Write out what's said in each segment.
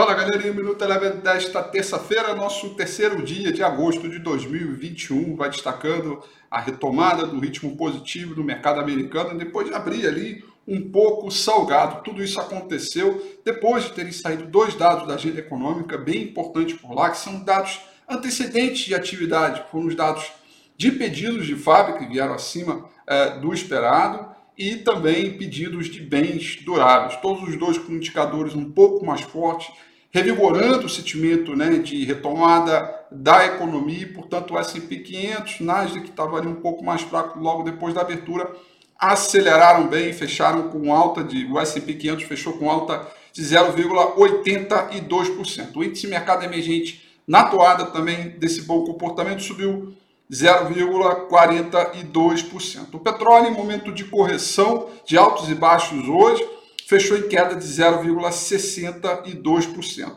Fala galerinha, Minuto Eleven desta terça-feira, nosso terceiro dia de agosto de 2021, vai destacando a retomada do ritmo positivo do mercado americano depois de abrir ali um pouco salgado. Tudo isso aconteceu depois de terem saído dois dados da agenda econômica bem importantes por lá, que são dados antecedentes de atividade, foram os dados de pedidos de fábrica que vieram acima eh, do esperado e também pedidos de bens duráveis. Todos os dois com indicadores um pouco mais fortes revigorando o sentimento né, de retomada da economia, e, portanto o S&P 500, Nasdaq, que estava ali um pouco mais fraco logo depois da abertura, aceleraram bem, fecharam com alta de, o S&P 500 fechou com alta de 0,82%. O índice mercado emergente na toada também desse bom comportamento subiu 0,42%. O petróleo em momento de correção de altos e baixos hoje, fechou em queda de 0,62%.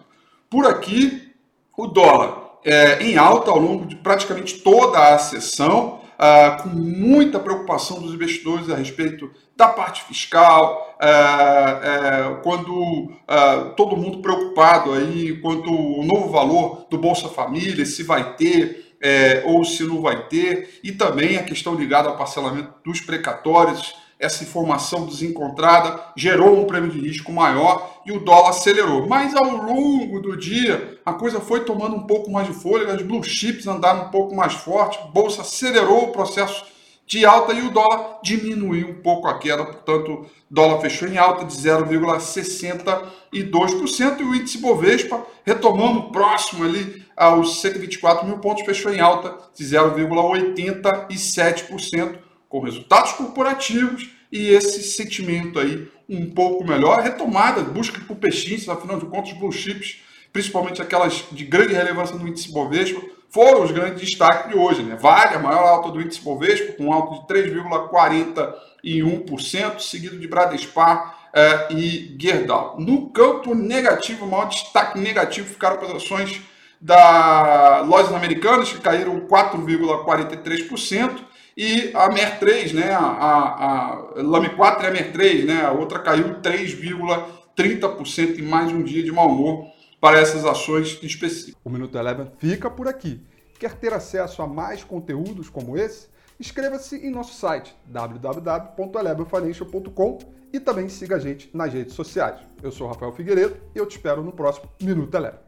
Por aqui, o dólar é, em alta ao longo de praticamente toda a sessão, ah, com muita preocupação dos investidores a respeito da parte fiscal, ah, é, quando ah, todo mundo preocupado aí quanto o novo valor do Bolsa Família, se vai ter é, ou se não vai ter, e também a questão ligada ao parcelamento dos precatórios essa informação desencontrada gerou um prêmio de risco maior e o dólar acelerou. Mas ao longo do dia, a coisa foi tomando um pouco mais de fôlego, as blue chips andaram um pouco mais forte, a bolsa acelerou o processo de alta e o dólar diminuiu um pouco a queda, portanto, dólar fechou em alta de 0,62% e o índice Bovespa, retomando próximo ali aos 124 mil pontos, fechou em alta de 0,87% com resultados corporativos e esse sentimento aí um pouco melhor, retomada, busca por peixinhos, afinal de contas, blue chips, principalmente aquelas de grande relevância no índice Bovespa, foram os grandes destaques de hoje. Né? Vale, a maior alta do índice Bovespa, com alto de 3,41%, seguido de Bradespar eh, e Gerdau. No campo negativo, o maior destaque negativo ficaram as ações da lojas americanas, que caíram 4,43%, e a MER3, né, a, a, a Lame 4 e a MER3, né, a outra caiu 3,30% em mais um dia de mau humor para essas ações específicas. O Minuto Eleven fica por aqui. Quer ter acesso a mais conteúdos como esse? Inscreva-se em nosso site www.elevenfinancial.com e também siga a gente nas redes sociais. Eu sou Rafael Figueiredo e eu te espero no próximo Minuto Eleven.